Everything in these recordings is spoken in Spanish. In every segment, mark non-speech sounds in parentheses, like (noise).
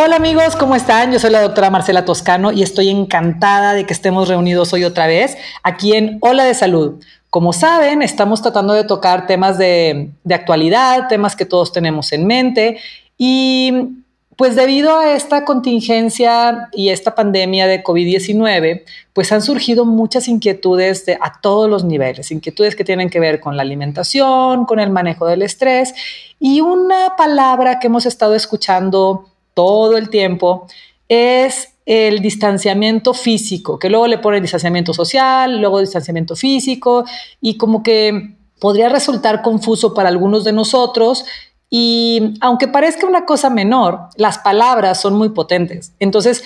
Hola amigos, ¿cómo están? Yo soy la doctora Marcela Toscano y estoy encantada de que estemos reunidos hoy otra vez aquí en Hola de Salud. Como saben, estamos tratando de tocar temas de, actualidad, temas que todos tenemos en mente y pues debido a esta contingencia y esta pandemia de COVID-19, pues han surgido muchas inquietudes de, a todos los niveles, inquietudes que tienen que ver con la alimentación, con el manejo del estrés y una palabra que hemos estado escuchando todo el tiempo es el distanciamiento físico, que luego le ponen distanciamiento social, luego distanciamiento físico, y como que podría resultar confuso para algunos de nosotros. Y aunque parezca una cosa menor, las palabras son muy potentes. Entonces,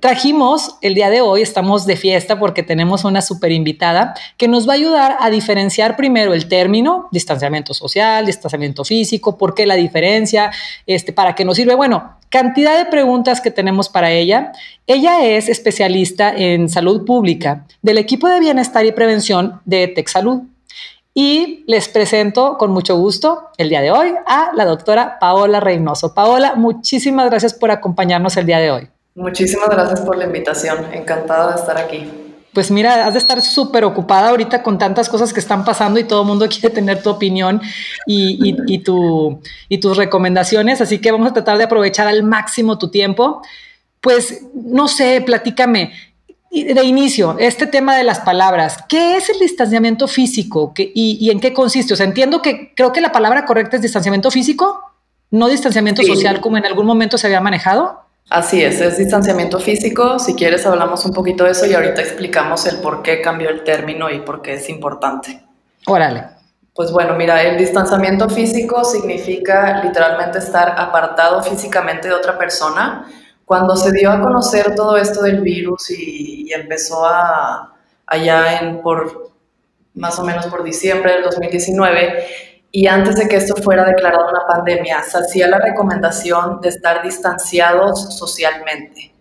trajimos el día de hoy, estamos de fiesta porque tenemos una super invitada que nos va a ayudar a diferenciar primero el término, distanciamiento social, distanciamiento físico, por qué la diferencia, este, para qué nos sirve. Bueno, cantidad de preguntas que tenemos para ella. Ella es especialista en salud pública del equipo de bienestar y prevención de TechSalud. Y les presento con mucho gusto el día de hoy a la doctora Paola Reynoso. Paola, muchísimas gracias por acompañarnos el día de hoy. Muchísimas gracias por la invitación. Encantada de estar aquí. Pues mira, has de estar súper ocupada ahorita con tantas cosas que están pasando y todo el mundo (laughs) quiere tener tu opinión y, y, tu, y tus recomendaciones, así que vamos a tratar de aprovechar al máximo tu tiempo. Pues no sé, platícame, de inicio, este tema de las palabras, ¿qué es el distanciamiento físico y, en qué consiste? O sea, entiendo que creo que la palabra correcta es distanciamiento físico, no distanciamiento social como en algún momento se había manejado. Así es, es distanciamiento físico. Si quieres hablamos un poquito de eso y ahorita explicamos el por qué cambió el término y por qué es importante. Órale. Pues bueno, mira, el distanciamiento físico significa literalmente estar apartado físicamente de otra persona. Cuando se dio a conocer todo esto del virus y, y empezó a allá en por más o menos por diciembre del 2019, y antes de que esto fuera declarado una pandemia, se hacía la recomendación de estar distanciados socialmente,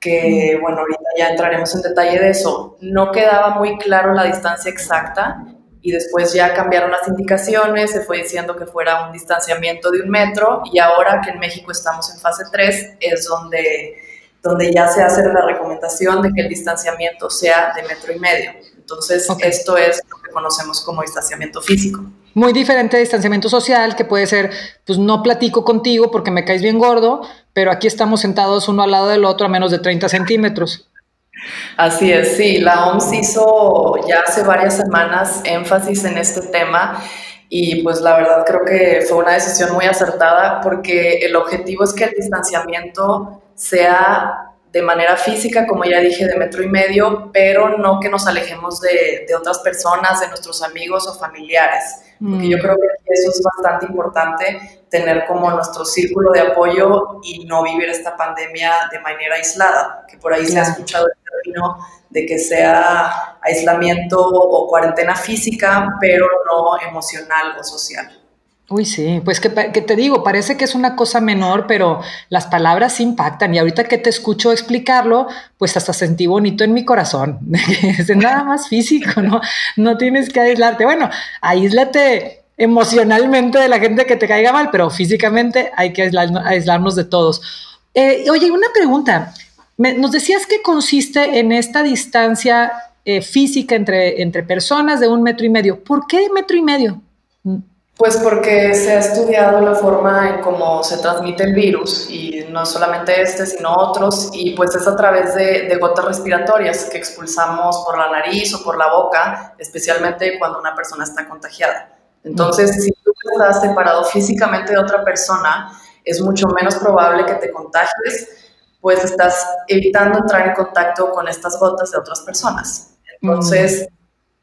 que bueno, ahorita ya entraremos en detalle de eso. No quedaba muy claro la distancia exacta y después ya cambiaron las indicaciones, se fue diciendo que fuera un distanciamiento de un metro y ahora que en México estamos en fase 3 es donde, donde ya se hace la recomendación de que el distanciamiento sea de metro y medio. Entonces, esto es lo que conocemos como distanciamiento físico. Muy diferente de distanciamiento social, que puede ser, pues no platico contigo porque me caes bien gordo, pero aquí estamos sentados uno al lado del otro a menos de 30 centímetros. Así es, sí, la OMS hizo ya hace varias semanas énfasis en este tema y pues la verdad creo que fue una decisión muy acertada porque el objetivo es que el distanciamiento sea de manera física, como ya dije, de metro y medio, pero no que nos alejemos de, otras personas, de nuestros amigos o familiares. Porque yo mm. creo que eso es bastante importante, tener como nuestro círculo de apoyo y no vivir esta pandemia de manera aislada, que por ahí se ha escuchado el término de que sea aislamiento o cuarentena física, pero no emocional o social. Uy, sí, pues que, te digo, parece que es una cosa menor, pero las palabras impactan y ahorita que te escucho explicarlo, pues hasta sentí bonito en mi corazón. (laughs) es nada más físico, ¿no? No tienes que aislarte. Bueno, aíslate emocionalmente de la gente que te caiga mal, pero físicamente hay que aislarnos de todos. Eh, oye, una pregunta. nos decías que consiste en esta distancia eh, física entre, entre personas de un metro y medio. ¿Por qué metro y medio? Pues porque se ha estudiado la forma en cómo se transmite el virus y no solamente este, sino otros, y pues es a través de, gotas respiratorias que expulsamos por la nariz o por la boca, especialmente cuando una persona está contagiada. Entonces, si tú estás separado físicamente de otra persona, es mucho menos probable que te contagies, pues estás evitando entrar en contacto con estas gotas de otras personas. Entonces,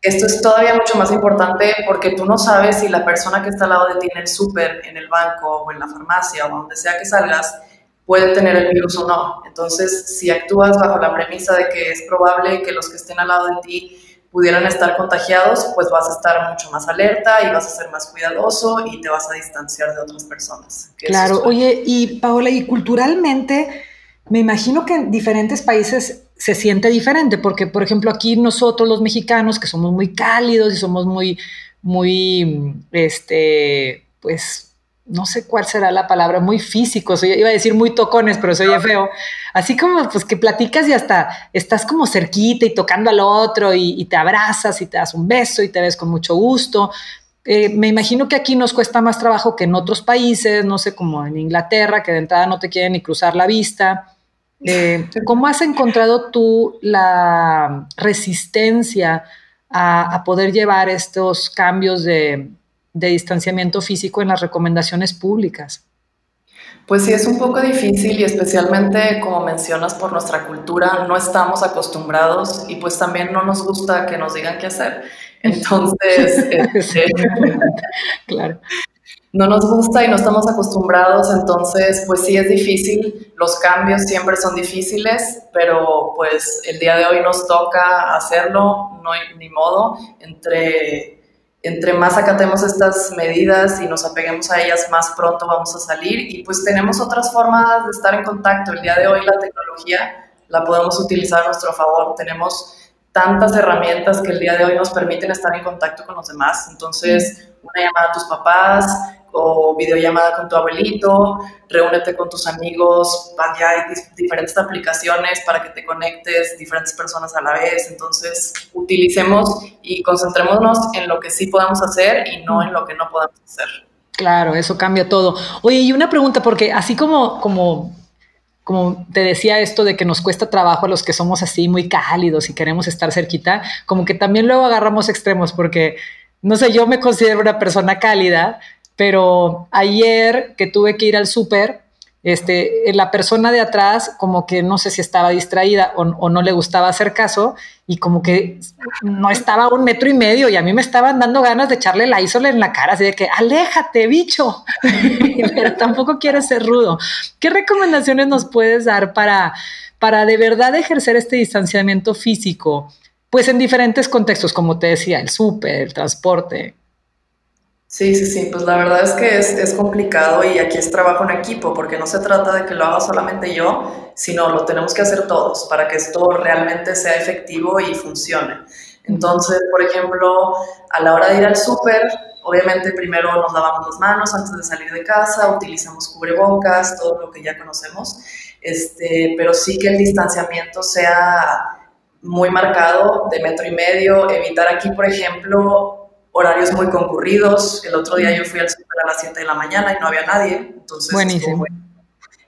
esto es todavía mucho más importante porque tú no sabes si la persona que está al lado de ti en el súper, en el banco o en la farmacia o donde sea que salgas, puede tener el virus o no. Entonces, si actúas bajo la premisa de que es probable que los que estén al lado de ti pudieran estar contagiados, pues vas a estar mucho más alerta y vas a ser más cuidadoso y te vas a distanciar de otras personas. Claro, oye, y Paola, y culturalmente, me imagino que en diferentes países se siente diferente, porque por ejemplo aquí nosotros los mexicanos, que somos muy cálidos y somos muy, muy, este, pues no sé cuál será la palabra, muy físicos, iba a decir muy tocones, pero soy feo, así como pues que platicas y hasta estás como cerquita y tocando al otro y, te abrazas y te das un beso y te ves con mucho gusto. Eh, me imagino que aquí nos cuesta más trabajo que en otros países, no sé, como en Inglaterra, que de entrada no te quieren ni cruzar la vista. Eh, ¿Cómo has encontrado tú la resistencia a, poder llevar estos cambios de, distanciamiento físico en las recomendaciones públicas? Pues sí, es un poco difícil y especialmente como mencionas por nuestra cultura, no estamos acostumbrados y pues también no nos gusta que nos digan qué hacer. (laughs) Entonces, este, (laughs) claro no nos gusta y no estamos acostumbrados, entonces pues sí es difícil, los cambios siempre son difíciles, pero pues el día de hoy nos toca hacerlo, no hay ni modo, entre, entre más acatemos estas medidas y nos apeguemos a ellas, más pronto vamos a salir. Y pues tenemos otras formas de estar en contacto, el día de hoy la tecnología la podemos utilizar a nuestro favor, tenemos tantas herramientas que el día de hoy nos permiten estar en contacto con los demás, entonces una llamada a tus papás, o videollamada con tu abuelito, reúnete con tus amigos, ya hay diferentes aplicaciones para que te conectes diferentes personas a la vez, entonces utilicemos y concentrémonos en lo que sí podemos hacer y no en lo que no podemos hacer. Claro, eso cambia todo. Oye, y una pregunta, porque así como, como, como te decía esto de que nos cuesta trabajo a los que somos así muy cálidos y queremos estar cerquita, como que también luego agarramos extremos, porque, no sé, yo me considero una persona cálida, pero ayer que tuve que ir al súper, este, la persona de atrás como que no sé si estaba distraída o, no le gustaba hacer caso y como que no estaba a un metro y medio y a mí me estaban dando ganas de echarle la isola en la cara, así de que aléjate, bicho, (laughs) pero tampoco quiero ser rudo. ¿Qué recomendaciones nos puedes dar para, para de verdad ejercer este distanciamiento físico? Pues en diferentes contextos, como te decía, el súper, el transporte. Sí, sí, sí, pues la verdad es que es, complicado y aquí es trabajo en equipo, porque no se trata de que lo haga solamente yo, sino lo tenemos que hacer todos para que esto realmente sea efectivo y funcione. Entonces, por ejemplo, a la hora de ir al súper, obviamente primero nos lavamos las manos antes de salir de casa, utilizamos cubrebocas, todo lo que ya conocemos, este, pero sí que el distanciamiento sea muy marcado, de metro y medio, evitar aquí, por ejemplo, horarios muy concurridos. El otro día yo fui al súper a las 7 de la mañana y no había nadie. Entonces, Buenísimo.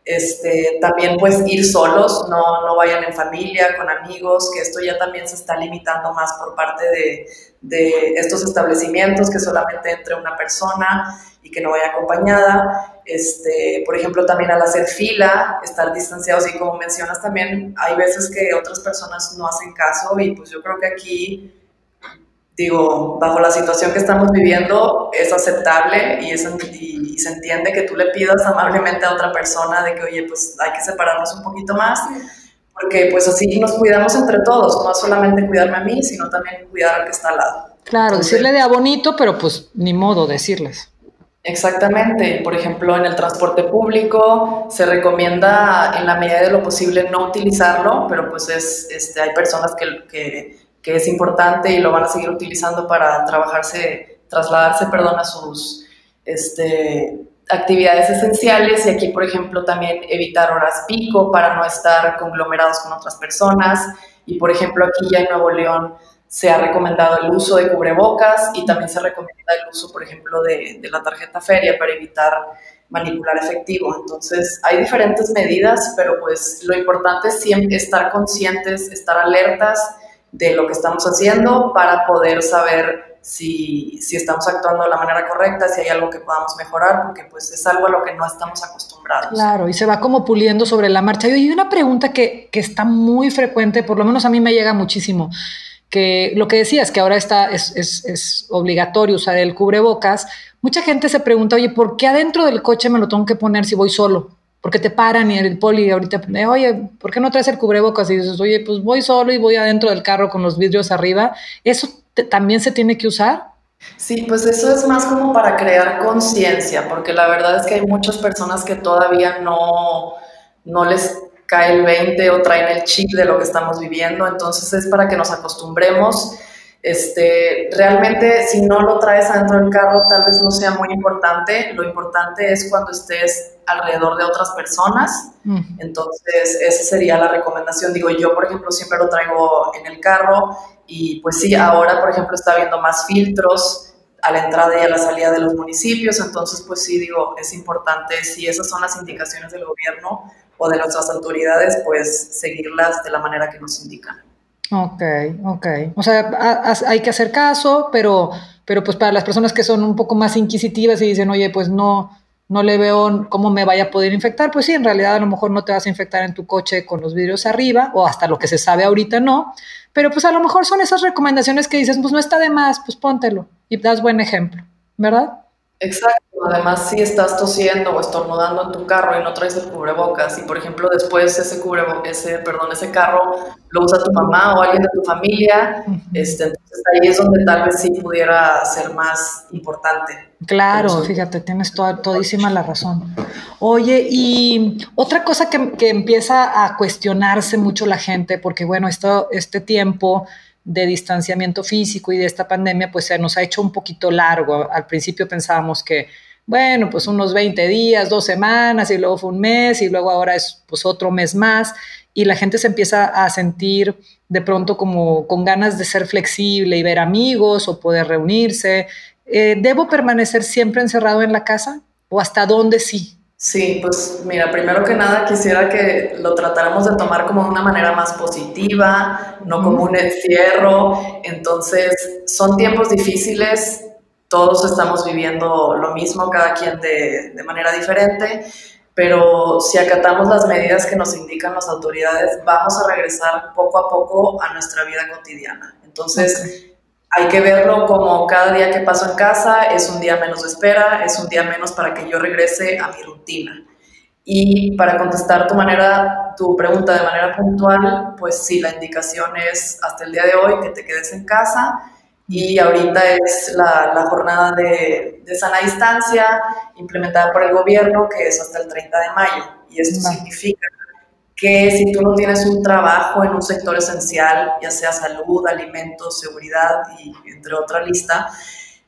Este, también pues ir solos, no, no vayan en familia, con amigos, que esto ya también se está limitando más por parte de, de estos establecimientos, que solamente entre una persona y que no vaya acompañada. Este, por ejemplo, también al hacer fila, estar distanciados y como mencionas también, hay veces que otras personas no hacen caso y pues yo creo que aquí digo, bajo la situación que estamos viviendo es aceptable y, es, y, se entiende que tú le pidas amablemente a otra persona de que, oye, pues hay que separarnos un poquito más, porque pues así nos cuidamos entre todos, no solamente cuidarme a mí, sino también cuidar al que está al lado. Claro, decirle de a bonito, pero pues ni modo decirles. Exactamente. Por ejemplo, en el transporte público se recomienda en la medida de lo posible no utilizarlo, pero pues es, este, hay personas que, que que es importante y lo van a seguir utilizando para trabajarse, trasladarse, perdón, a sus este, actividades esenciales y aquí, por ejemplo, también evitar horas pico para no estar conglomerados con otras personas y, por ejemplo, aquí ya en Nuevo León se ha recomendado el uso de cubrebocas y también se recomienda el uso, por ejemplo, de, de la tarjeta feria para evitar manipular efectivo. Entonces, hay diferentes medidas, pero pues lo importante es siempre estar conscientes, estar alertas de lo que estamos haciendo para poder saber si, si, estamos actuando de la manera correcta, si hay algo que podamos mejorar, porque pues es algo a lo que no estamos acostumbrados. Claro, y se va como puliendo sobre la marcha. Y una pregunta que, que está muy frecuente, por lo menos a mí me llega muchísimo, que lo que decías, que ahora está, es, es, es obligatorio usar el cubrebocas, mucha gente se pregunta, oye, ¿por qué adentro del coche me lo tengo que poner si voy solo? Porque te paran y el poli ahorita, eh, oye, ¿por qué no traes el cubrebocas? Y dices, oye, pues voy solo y voy adentro del carro con los vidrios arriba. ¿Eso también se tiene que usar? Sí, pues eso es más como para crear conciencia, porque la verdad es que hay muchas personas que todavía no, no les cae el 20 o traen el chip de lo que estamos viviendo, entonces es para que nos acostumbremos este, realmente, si no lo traes adentro del carro, tal vez no sea muy importante. Lo importante es cuando estés alrededor de otras personas. Entonces, esa sería la recomendación. Digo, yo, por ejemplo, siempre lo traigo en el carro y pues sí, ahora, por ejemplo, está habiendo más filtros a la entrada y a la salida de los municipios. Entonces, pues sí, digo, es importante, si esas son las indicaciones del gobierno o de nuestras autoridades, pues seguirlas de la manera que nos indican. Ok, ok. O sea, hay que hacer caso, pero, pero pues para las personas que son un poco más inquisitivas y dicen, oye, pues no, no le veo cómo me vaya a poder infectar, pues sí, en realidad a lo mejor no te vas a infectar en tu coche con los vidrios arriba, o hasta lo que se sabe ahorita no, pero pues a lo mejor son esas recomendaciones que dices, pues no está de más, pues póntelo y das buen ejemplo, ¿verdad? Exacto. Además, si estás tosiendo o estornudando en tu carro y no traes el cubrebocas y, por ejemplo, después ese cubrebo ese, perdón, ese carro lo usa tu mamá o alguien de tu familia, este, entonces ahí es donde tal vez sí pudiera ser más importante. Claro, fíjate, tienes toda, todísima la razón. Oye, y otra cosa que, que empieza a cuestionarse mucho la gente, porque bueno, esto, este tiempo de distanciamiento físico y de esta pandemia, pues se nos ha hecho un poquito largo. Al principio pensábamos que, bueno, pues unos 20 días, dos semanas, y luego fue un mes, y luego ahora es pues otro mes más, y la gente se empieza a sentir de pronto como con ganas de ser flexible y ver amigos o poder reunirse. Eh, ¿Debo permanecer siempre encerrado en la casa? ¿O hasta dónde sí? Sí, pues mira, primero que nada quisiera que lo tratáramos de tomar como de una manera más positiva, no como un encierro. Entonces, son tiempos difíciles, todos estamos viviendo lo mismo, cada quien de, de manera diferente, pero si acatamos las medidas que nos indican las autoridades, vamos a regresar poco a poco a nuestra vida cotidiana. Entonces, hay que verlo como cada día que paso en casa es un día menos de espera, es un día menos para que yo regrese a mi rutina. Y para contestar tu manera, tu pregunta de manera puntual, pues sí, la indicación es hasta el día de hoy que te quedes en casa. Y ahorita es la, la jornada de, de, sana distancia implementada por el gobierno que es hasta el 30 de mayo. Y esto significa que si tú no tienes un trabajo en un sector esencial, ya sea salud, alimentos, seguridad y entre otra lista,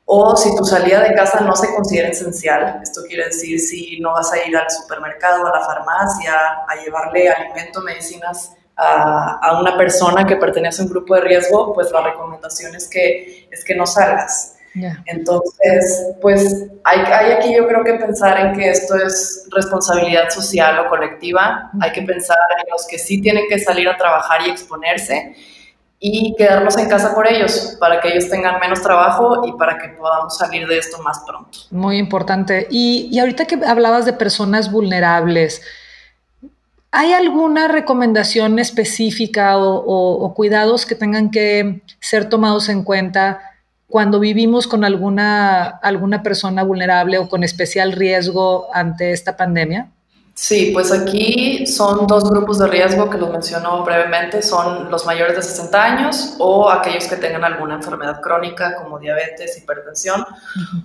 o si tu salida de casa no se considera esencial, esto quiere decir si no vas a ir al supermercado, a la farmacia, a llevarle alimento, medicinas a, a una persona que pertenece a un grupo de riesgo, pues la recomendación es que, es que no salgas. Entonces, pues hay, hay, aquí yo creo que pensar en que esto es responsabilidad social o colectiva, hay que pensar en los que sí tienen que salir a trabajar y exponerse y quedarnos en casa por ellos, para que ellos tengan menos trabajo y para que podamos salir de esto más pronto. Muy importante. Y, y ahorita que hablabas de personas vulnerables, ¿hay alguna recomendación específica o, o, o cuidados que tengan que ser tomados en cuenta? Cuando vivimos con alguna, alguna persona vulnerable o con especial riesgo ante esta pandemia? Sí, pues aquí son dos grupos de riesgo que los mencionó brevemente, son los mayores de 60 años o aquellos que tengan alguna enfermedad crónica como diabetes, hipertensión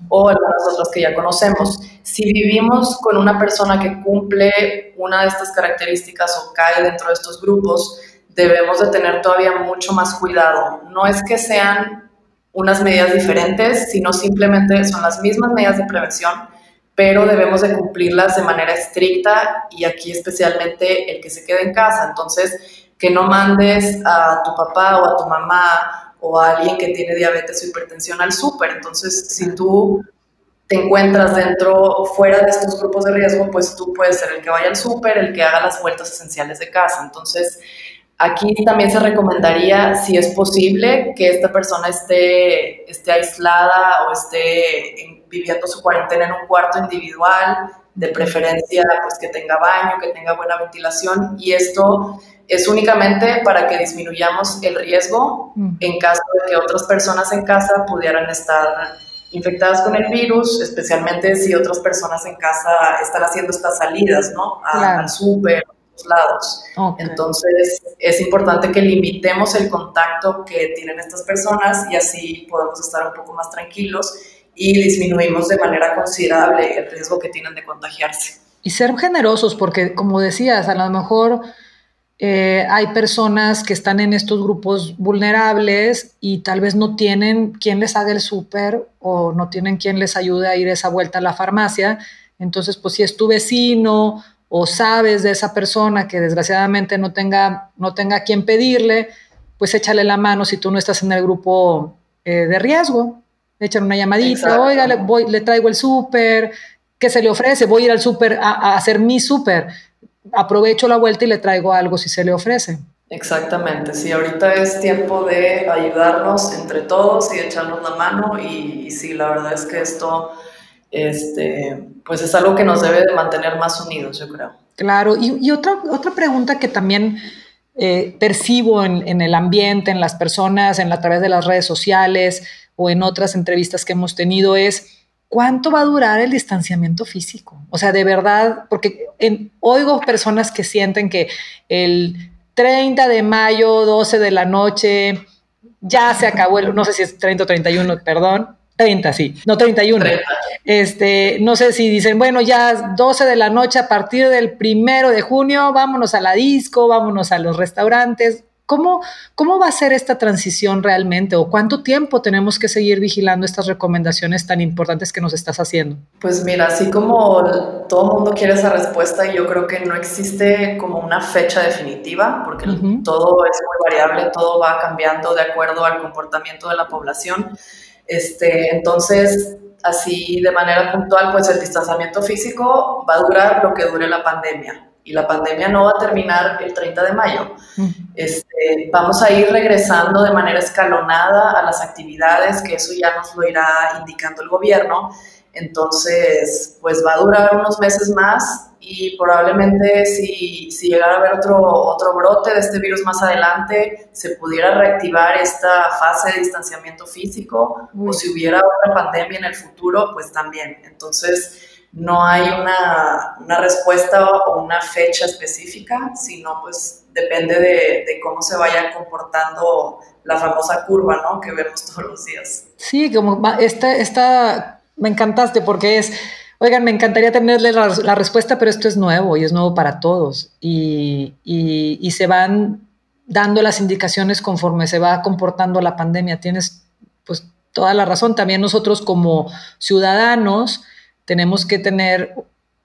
o algunas otras que ya conocemos. Si vivimos con una persona que cumple una de estas características o cae dentro de estos grupos, debemos de tener todavía mucho más cuidado. No es que sean unas medidas diferentes, sino simplemente son las mismas medidas de prevención, pero debemos de cumplirlas de manera estricta y aquí especialmente el que se quede en casa. Entonces, que no mandes a tu papá o a tu mamá o a alguien que tiene diabetes o hipertensión al súper. Entonces, si tú te encuentras dentro, fuera de estos grupos de riesgo, pues tú puedes ser el que vaya al súper, el que haga las vueltas esenciales de casa. Entonces, Aquí también se recomendaría, si es posible, que esta persona esté, esté aislada o esté viviendo su cuarentena en un cuarto individual, de preferencia pues que tenga baño, que tenga buena ventilación y esto es únicamente para que disminuyamos el riesgo mm. en caso de que otras personas en casa pudieran estar infectadas con el virus, especialmente si otras personas en casa están haciendo estas salidas, ¿no? Al súper, lados. Entonces, es importante que limitemos el contacto que tienen estas personas y así podemos estar un poco más tranquilos y disminuimos de manera considerable el riesgo que tienen de contagiarse. Y ser generosos, porque como decías, a lo mejor eh, hay personas que están en estos grupos vulnerables y tal vez no tienen quien les haga el súper o no tienen quien les ayude a ir esa vuelta a la farmacia. Entonces, pues si es tu vecino o sabes de esa persona que desgraciadamente no tenga, no tenga quien pedirle, pues échale la mano si tú no estás en el grupo eh, de riesgo. Echan una llamadita, oiga, le, voy, le traigo el súper, ¿qué se le ofrece? Voy a ir al súper a, a hacer mi súper aprovecho la vuelta y le traigo algo si se le ofrece. Exactamente, sí, ahorita es tiempo de ayudarnos entre todos y echarnos la mano y, sí, la verdad es que esto este, pues es algo que nos debe de mantener más unidos, yo creo. Claro, y, otra, otra pregunta que también eh, percibo en, en, el ambiente, en las personas, en a través de las redes sociales o en otras entrevistas que hemos tenido es, ¿cuánto va a durar el distanciamiento físico? O sea, de verdad, porque oigo personas que sienten que el 30 de mayo, 12 de la noche, ya se acabó el, no sé si es 30 o 31, perdón, 30, sí, no 31. Este, no sé si dicen, bueno, ya 12 de la noche a partir del primero de junio, vámonos a la disco, vámonos a los restaurantes. ¿Cómo, ¿Cómo va a ser esta transición realmente o cuánto tiempo tenemos que seguir vigilando estas recomendaciones tan importantes que nos estás haciendo? Pues mira, así como todo el mundo quiere esa respuesta, yo creo que no existe como una fecha definitiva, porque todo es muy variable, todo va cambiando de acuerdo al comportamiento de la población. Este, entonces, así de manera puntual, pues el distanciamiento físico va a durar lo que dure la pandemia y la pandemia no va a terminar el 30 de mayo. Este, vamos a ir regresando de manera escalonada a las actividades, que eso ya nos lo irá indicando el gobierno. Entonces, pues va a durar unos meses más y probablemente si, si llegara a haber otro, otro brote de este virus más adelante, se pudiera reactivar esta fase de distanciamiento físico o si hubiera otra pandemia en el futuro, pues también. Entonces, no hay una, una, respuesta o una fecha específica, sino pues depende de, de, cómo se vaya comportando la famosa curva, ¿no? Que vemos todos los días. Sí, como esta, esta me encantaste porque es, oigan, me encantaría tenerle la, respuesta, pero esto es nuevo y es nuevo para todos y, y, y se van dando las indicaciones conforme se va comportando la pandemia. Tienes pues toda la razón. También nosotros como ciudadanos, tenemos que tener,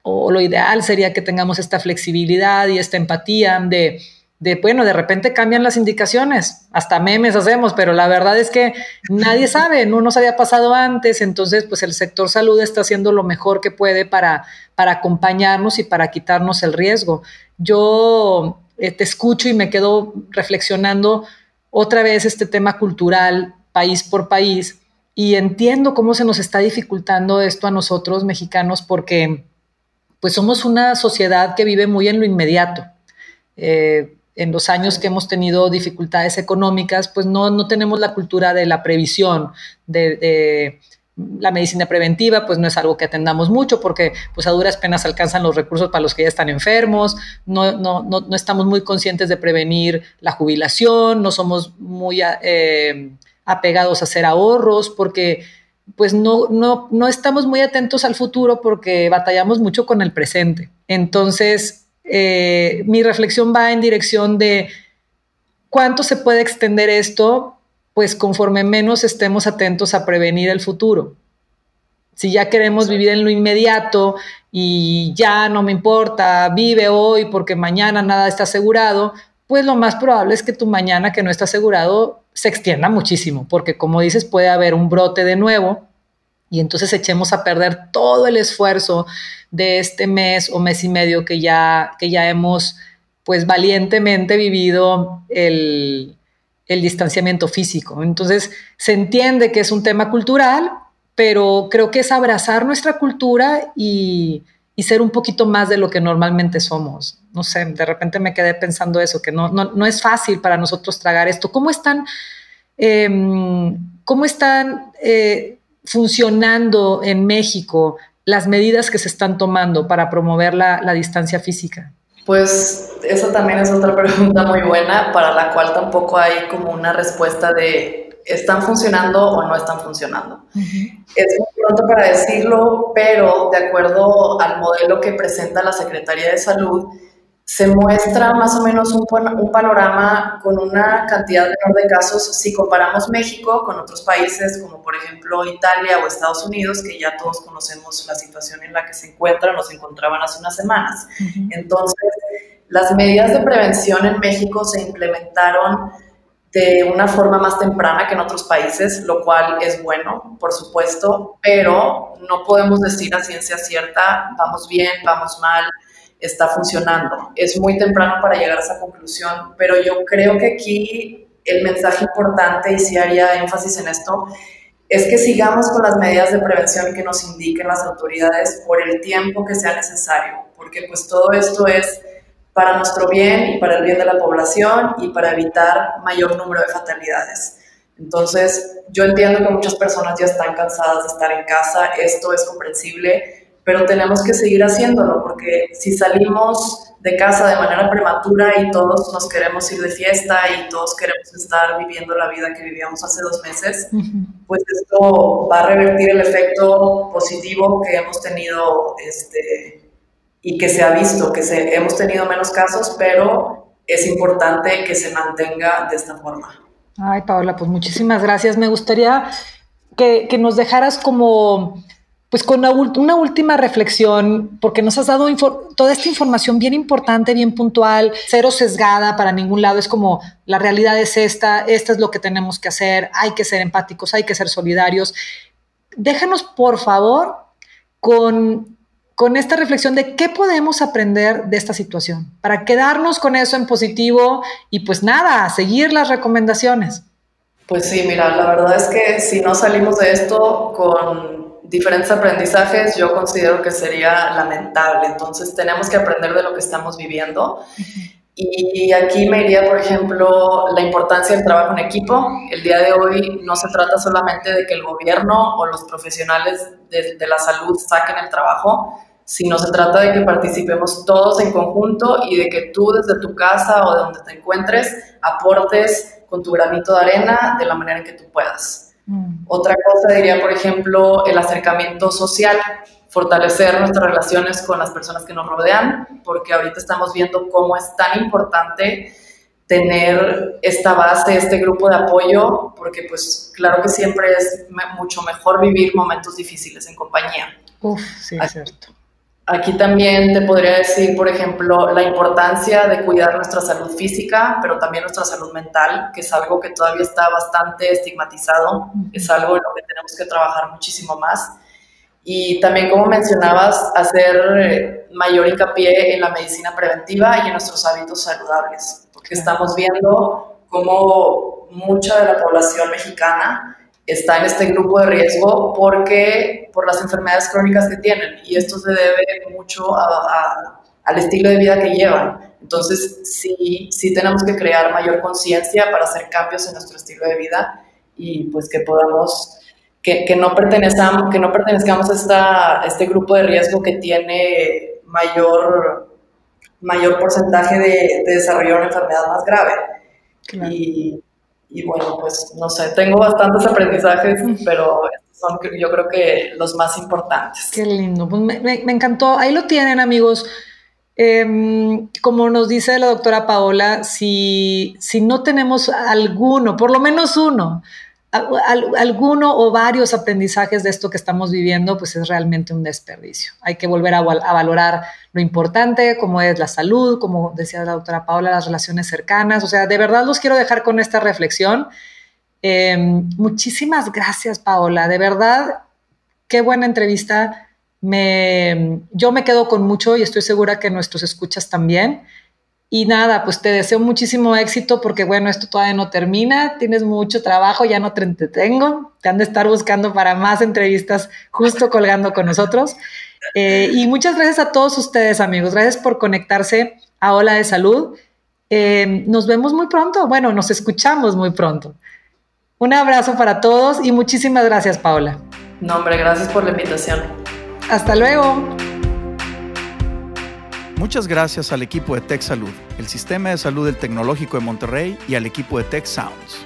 o lo ideal sería que tengamos esta flexibilidad y esta empatía de, de, bueno, de repente cambian las indicaciones, hasta memes hacemos, pero la verdad es que nadie sabe, no nos había pasado antes, entonces pues el sector salud está haciendo lo mejor que puede para, para acompañarnos y para quitarnos el riesgo. Yo eh, te escucho y me quedo reflexionando otra vez este tema cultural, país por país, y entiendo cómo se nos está dificultando esto a nosotros mexicanos porque pues somos una sociedad que vive muy en lo inmediato. Eh, en los años que hemos tenido dificultades económicas, pues no, no tenemos la cultura de la previsión, de, la medicina preventiva, pues no es algo que atendamos mucho porque pues a duras penas alcanzan los recursos para los que ya están enfermos, no, no, no, no estamos muy conscientes de prevenir la jubilación, no somos muy... Eh, apegados a hacer ahorros, porque pues no, no, no estamos muy atentos al futuro porque batallamos mucho con el presente. Entonces, eh, mi reflexión va en dirección de cuánto se puede extender esto, pues conforme menos estemos atentos a prevenir el futuro. Si ya queremos vivir en lo inmediato y ya no me importa, vive hoy porque mañana nada está asegurado, pues lo más probable es que tu mañana que no está asegurado se extienda muchísimo, porque como dices, puede haber un brote de nuevo y entonces echemos a perder todo el esfuerzo de este mes o mes y medio que ya, que ya hemos pues valientemente vivido el, el distanciamiento físico. Entonces se entiende que es un tema cultural, pero creo que es abrazar nuestra cultura y, y ser un poquito más de lo que normalmente somos. No sé, de repente me quedé pensando eso, que no, no, es fácil para nosotros tragar esto. ¿Cómo están, em, cómo están eh, funcionando en México las medidas que se están tomando para promover la, la distancia física? Pues esa también es otra (laughs) pregunta muy buena para la cual tampoco hay como una respuesta de están funcionando o no están funcionando. Es muy pronto para decirlo, pero de acuerdo al modelo que presenta la Secretaría de Salud, se muestra más o menos un, un, panorama con una cantidad menor de casos si comparamos México con otros países como por ejemplo Italia o Estados Unidos, que ya todos conocemos la situación en la que se encuentran o se encontraban hace unas semanas. Entonces, las medidas de prevención en México se implementaron de una forma más temprana que en otros países, lo cual es bueno, por supuesto, pero no podemos decir a ciencia cierta, vamos bien, vamos mal, está funcionando. Es muy temprano para llegar a esa conclusión, pero yo creo que aquí el mensaje importante, y si haría énfasis en esto, es que sigamos con las medidas de prevención que nos indiquen las autoridades por el tiempo que sea necesario, porque pues todo esto es para nuestro bien y para el bien de la población y para evitar mayor número de fatalidades. Entonces, yo entiendo que muchas personas ya están cansadas de estar en casa, esto es comprensible, pero tenemos que seguir haciéndolo porque si salimos de casa de manera prematura y todos nos queremos ir de fiesta y todos queremos estar viviendo la vida que vivíamos hace dos meses, pues esto va a revertir el efecto positivo que hemos tenido este, y que se ha visto, que se, hemos tenido menos casos, pero es importante que se mantenga de esta forma. Ay, Paola, pues muchísimas gracias. Me gustaría que, que nos dejaras como pues con una, última reflexión, porque nos has dado toda esta información bien importante, bien puntual, cero sesgada para ningún lado, es como la realidad es esta, esta es lo que tenemos que hacer, hay que ser empáticos, hay que ser solidarios. Déjanos, por favor, con, con esta reflexión de qué podemos aprender de esta situación, para quedarnos con eso en positivo y pues nada, seguir las recomendaciones. Pues sí, mira, la verdad es que si no salimos de esto con diferentes aprendizajes, yo considero que sería lamentable. Entonces tenemos que aprender de lo que estamos viviendo. Y aquí me iría, por ejemplo, la importancia del trabajo en equipo. El día de hoy no se trata solamente de que el gobierno o los profesionales de, de la salud saquen el trabajo, sino se trata de que participemos todos en conjunto y de que tú desde tu casa o de donde te encuentres aportes con tu granito de arena de la manera en que tú puedas. Mm. Otra cosa diría, por ejemplo, el acercamiento social, fortalecer nuestras relaciones con las personas que nos rodean, porque ahorita estamos viendo cómo es tan importante tener esta base, este grupo de apoyo, porque pues claro que siempre es mucho mejor vivir momentos difíciles en compañía. Uf, sí, es cierto. Aquí también te podría decir, por ejemplo, la importancia de cuidar nuestra salud física, pero también nuestra salud mental, que es algo que todavía está bastante estigmatizado, es algo en lo que tenemos que trabajar muchísimo más. Y también, como mencionabas, hacer mayor hincapié en la medicina preventiva y en nuestros hábitos saludables, porque estamos viendo cómo mucha de la población mexicana está en este grupo de riesgo porque por las enfermedades crónicas que tienen y esto se debe mucho al estilo de vida que llevan. Entonces, sí, sí tenemos que crear mayor conciencia para hacer cambios en nuestro estilo de vida y pues que podamos, que, que no, pertenezcamos, que no pertenezcamos a, esta, este grupo de riesgo que tiene mayor, mayor porcentaje de, de desarrollo de una enfermedad más grave. Y, y bueno, pues no sé, tengo bastantes aprendizajes, pero son yo creo que los más importantes. Qué lindo, pues me, encantó. Ahí lo tienen amigos. Em, como nos dice la doctora Paola, si, si no tenemos alguno, por lo menos uno, alguno o varios aprendizajes de esto que estamos viviendo, pues es realmente un desperdicio. Hay que volver a, valorar lo importante, como es la salud, como decía la doctora Paola, las relaciones cercanas. O sea, de verdad los quiero dejar con esta reflexión. Em, muchísimas gracias, Paola. De verdad, qué buena entrevista. Me, yo me quedo con mucho y estoy segura que nuestros escuchas también. Y nada, pues te deseo muchísimo éxito porque bueno, esto todavía no termina, tienes mucho trabajo, ya no te entretengo, te han de estar buscando para más entrevistas justo colgando con nosotros. Eh, y muchas gracias a todos ustedes amigos, gracias por conectarse a Ola de Salud. Eh, nos vemos muy pronto, bueno, nos escuchamos muy pronto. Un abrazo para todos y muchísimas gracias Paola. No, hombre, gracias por la invitación. Hasta luego. Muchas gracias al equipo de Tech Salud, el Sistema de Salud del Tecnológico de Monterrey y al equipo de Tech Sounds.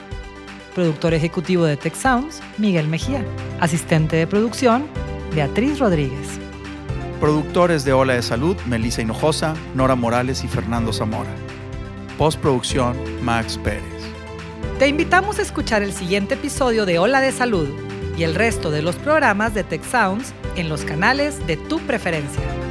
Productor ejecutivo de Tech Sounds, Miguel Mejía. Asistente de producción, Beatriz Rodríguez. Productores de Ola de Salud, Melissa Hinojosa, Nora Morales y Fernando Zamora. Postproducción, Max Pérez. Te invitamos a escuchar el siguiente episodio de Ola de Salud y el resto de los programas de Tech Sounds en los canales de tu preferencia.